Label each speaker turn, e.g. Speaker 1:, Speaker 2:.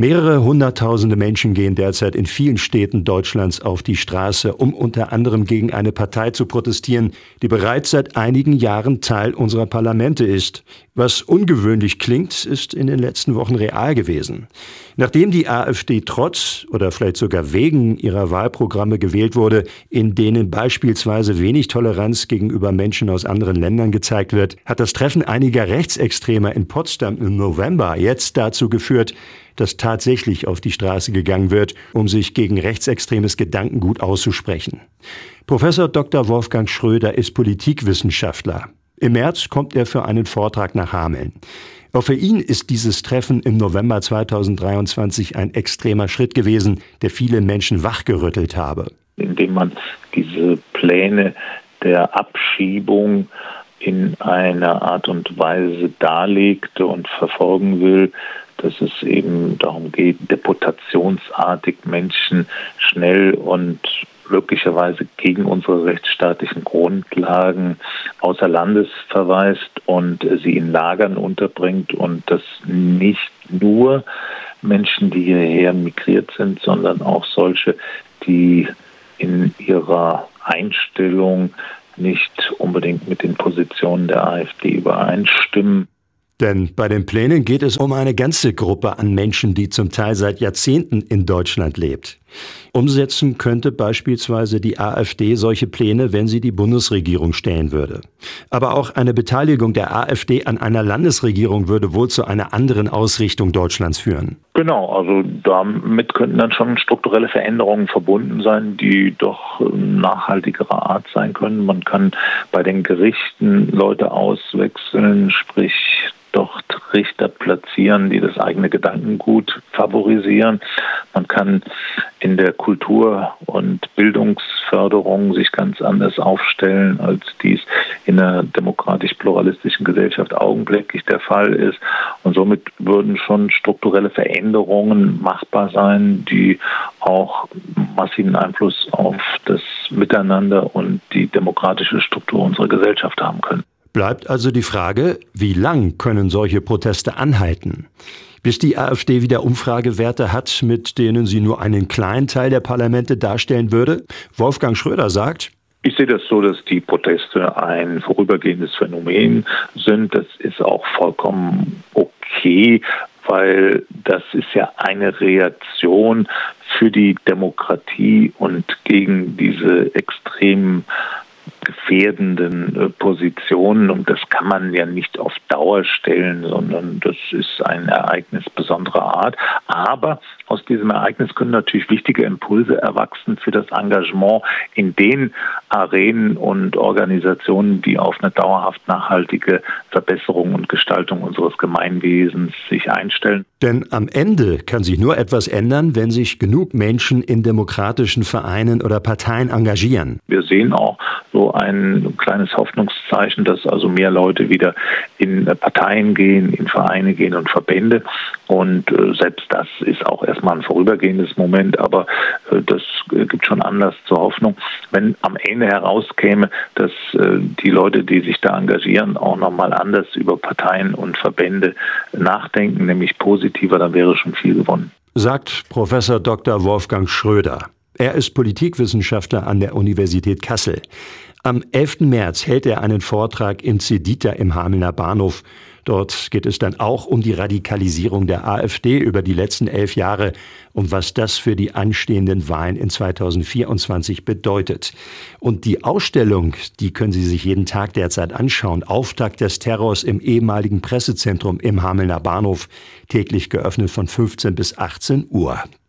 Speaker 1: Mehrere hunderttausende Menschen gehen derzeit in vielen Städten Deutschlands auf die Straße, um unter anderem gegen eine Partei zu protestieren, die bereits seit einigen Jahren Teil unserer Parlamente ist. Was ungewöhnlich klingt, ist in den letzten Wochen real gewesen. Nachdem die AfD trotz oder vielleicht sogar wegen ihrer Wahlprogramme gewählt wurde, in denen beispielsweise wenig Toleranz gegenüber Menschen aus anderen Ländern gezeigt wird, hat das Treffen einiger Rechtsextremer in Potsdam im November jetzt dazu geführt, dass tatsächlich auf die Straße gegangen wird, um sich gegen rechtsextremes Gedankengut auszusprechen. Professor Dr. Wolfgang Schröder ist Politikwissenschaftler. Im März kommt er für einen Vortrag nach Hameln. Auch für ihn ist dieses Treffen im November 2023 ein extremer Schritt gewesen, der viele Menschen wachgerüttelt habe.
Speaker 2: Indem man diese Pläne der Abschiebung in einer Art und Weise darlegt und verfolgen will, dass es eben darum geht, deputationsartig Menschen schnell und möglicherweise gegen unsere rechtsstaatlichen Grundlagen außer Landes verweist und sie in Lagern unterbringt und das nicht nur Menschen, die hierher migriert sind, sondern auch solche, die in ihrer Einstellung nicht unbedingt mit den Positionen der AfD übereinstimmen.
Speaker 1: Denn bei den Plänen geht es um eine ganze Gruppe an Menschen, die zum Teil seit Jahrzehnten in Deutschland lebt. Umsetzen könnte beispielsweise die AfD solche Pläne, wenn sie die Bundesregierung stellen würde. Aber auch eine Beteiligung der AfD an einer Landesregierung würde wohl zu einer anderen Ausrichtung Deutschlands führen.
Speaker 2: Genau, also damit könnten dann schon strukturelle Veränderungen verbunden sein, die doch nachhaltigerer Art sein können. Man kann bei den Gerichten Leute auswechseln, sprich Richter platzieren, die das eigene Gedankengut favorisieren. Man kann in der Kultur- und Bildungsförderung sich ganz anders aufstellen, als dies in einer demokratisch-pluralistischen Gesellschaft augenblicklich der Fall ist. Und somit würden schon strukturelle Veränderungen machbar sein, die auch massiven Einfluss auf das Miteinander und die demokratische Struktur unserer Gesellschaft haben können.
Speaker 1: Bleibt also die Frage, wie lang können solche Proteste anhalten? Bis die AfD wieder Umfragewerte hat, mit denen sie nur einen kleinen Teil der Parlamente darstellen würde? Wolfgang Schröder sagt,
Speaker 2: ich sehe das so, dass die Proteste ein vorübergehendes Phänomen sind. Das ist auch vollkommen okay, weil das ist ja eine Reaktion für die Demokratie und gegen diese extremen gefährdenden äh, Positionen und das kann man ja nicht auf Dauer stellen, sondern das ist ein Ereignis besonderer Art. Aber aus diesem Ereignis können natürlich wichtige Impulse erwachsen für das Engagement in den Arenen und Organisationen, die auf eine dauerhaft nachhaltige Verbesserung und Gestaltung unseres Gemeinwesens sich einstellen.
Speaker 1: Denn am Ende kann sich nur etwas ändern, wenn sich genug Menschen in demokratischen Vereinen oder Parteien engagieren.
Speaker 2: Wir sehen auch so ein kleines Hoffnungszeichen, dass also mehr Leute wieder in Parteien gehen, in Vereine gehen und Verbände. Und äh, selbst das ist auch erstmal ein vorübergehendes Moment, aber äh, das äh, gibt schon Anlass zur Hoffnung. Wenn am Ende herauskäme, dass die Leute, die sich da engagieren, auch nochmal anders über Parteien und Verbände nachdenken, nämlich positiver, dann wäre schon viel gewonnen.
Speaker 1: Sagt Professor Dr. Wolfgang Schröder. Er ist Politikwissenschaftler an der Universität Kassel. Am 11. März hält er einen Vortrag im Cedita im Hamelner Bahnhof. Dort geht es dann auch um die Radikalisierung der AfD über die letzten elf Jahre und was das für die anstehenden Wahlen in 2024 bedeutet. Und die Ausstellung, die können Sie sich jeden Tag derzeit anschauen. Auftakt des Terrors im ehemaligen Pressezentrum im Hamelner Bahnhof, täglich geöffnet von 15 bis 18 Uhr.